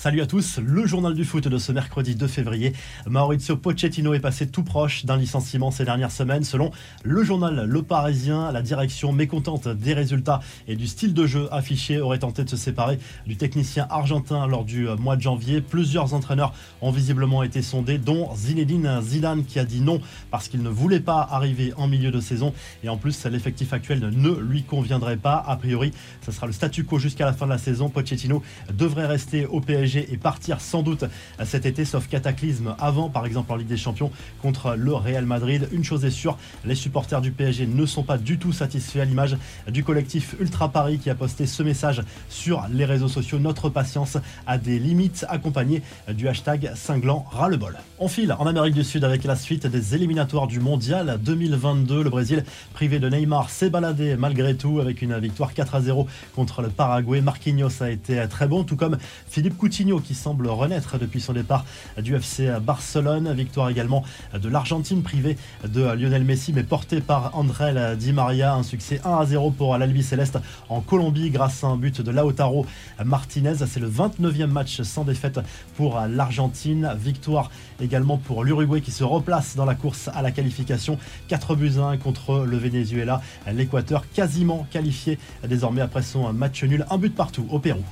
Salut à tous, le journal du foot de ce mercredi 2 février. Maurizio Pochettino est passé tout proche d'un licenciement ces dernières semaines. Selon le journal Le Parisien, la direction mécontente des résultats et du style de jeu affiché aurait tenté de se séparer du technicien argentin lors du mois de janvier. Plusieurs entraîneurs ont visiblement été sondés, dont Zinedine Zidane qui a dit non parce qu'il ne voulait pas arriver en milieu de saison. Et en plus, l'effectif actuel ne lui conviendrait pas. A priori, ce sera le statu quo jusqu'à la fin de la saison. Pochettino devrait rester au PSG et partir sans doute cet été, sauf cataclysme avant, par exemple en Ligue des Champions contre le Real Madrid. Une chose est sûre, les supporters du PSG ne sont pas du tout satisfaits à l'image du collectif Ultra Paris qui a posté ce message sur les réseaux sociaux. Notre patience a des limites, accompagnées du hashtag cinglant ras-le-bol. On file en Amérique du Sud avec la suite des éliminatoires du Mondial 2022. Le Brésil, privé de Neymar, s'est baladé malgré tout avec une victoire 4 à 0 contre le Paraguay. Marquinhos a été très bon, tout comme Philippe Coutinho qui semble renaître depuis son départ du FC Barcelone. Victoire également de l'Argentine privée de Lionel Messi mais portée par André Di Maria. Un succès 1 à 0 pour l'Albi Céleste en Colombie grâce à un but de Lautaro Martinez. C'est le 29e match sans défaite pour l'Argentine. Victoire également pour l'Uruguay qui se replace dans la course à la qualification. 4 buts 1 contre le Venezuela. L'Équateur quasiment qualifié désormais après son match nul. Un but partout au Pérou.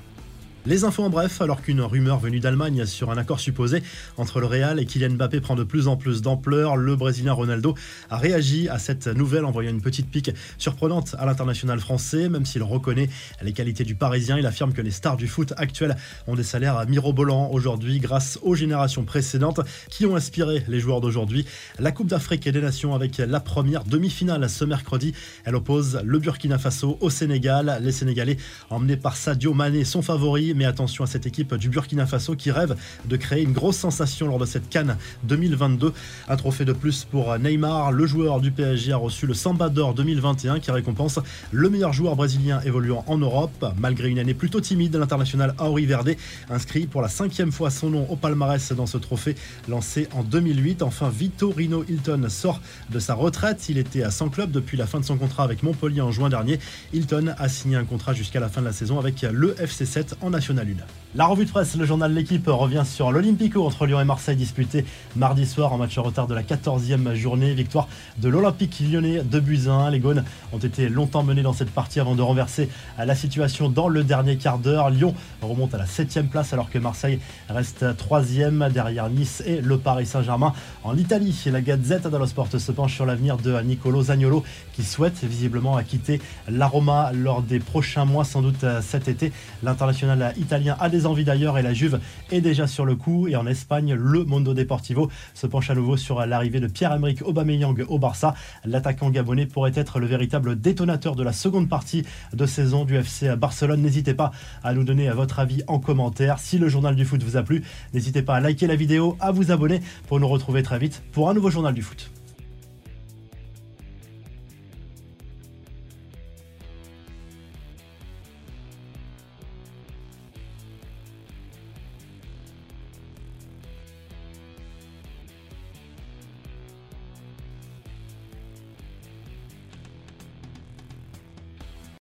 Les infos en bref, alors qu'une rumeur venue d'Allemagne sur un accord supposé entre le Real et Kylian Mbappé prend de plus en plus d'ampleur, le Brésilien Ronaldo a réagi à cette nouvelle en voyant une petite pique surprenante à l'international français. Même s'il reconnaît les qualités du Parisien, il affirme que les stars du foot actuel ont des salaires mirobolants aujourd'hui grâce aux générations précédentes qui ont inspiré les joueurs d'aujourd'hui. La Coupe d'Afrique et des Nations avec la première demi-finale ce mercredi. Elle oppose le Burkina Faso au Sénégal. Les Sénégalais, emmenés par Sadio Mané, sont favoris mais attention à cette équipe du Burkina Faso qui rêve de créer une grosse sensation lors de cette Cannes 2022. Un trophée de plus pour Neymar. Le joueur du PSG a reçu le Samba d'Or 2021 qui récompense le meilleur joueur brésilien évoluant en Europe. Malgré une année plutôt timide, l'international Auri Verde inscrit pour la cinquième fois son nom au palmarès dans ce trophée lancé en 2008. Enfin, Rino Hilton sort de sa retraite. Il était à 100 clubs depuis la fin de son contrat avec Montpellier en juin dernier. Hilton a signé un contrat jusqu'à la fin de la saison avec le FC7 en Nation la revue de presse, le journal L'équipe revient sur l'Olympico entre Lyon et Marseille disputé mardi soir en match en retard de la 14e journée. Victoire de l'Olympique lyonnais de 1. Les Gaunes ont été longtemps menés dans cette partie avant de renverser la situation dans le dernier quart d'heure. Lyon remonte à la 7e place alors que Marseille reste 3e derrière Nice et le Paris Saint-Germain. En Italie, la Gazette dello Sport se penche sur l'avenir de Nicolo Zagnolo qui souhaite visiblement quitter la Roma lors des prochains mois, sans doute cet été. L'international italien a des envies d'ailleurs et la Juve est déjà sur le coup. Et en Espagne, le Mondo Deportivo se penche à nouveau sur l'arrivée de Pierre-Emerick Aubameyang au Barça. L'attaquant gabonais pourrait être le véritable détonateur de la seconde partie de saison du FC Barcelone. N'hésitez pas à nous donner votre avis en commentaire. Si le journal du foot vous a plu, n'hésitez pas à liker la vidéo, à vous abonner pour nous retrouver très vite pour un nouveau journal du foot.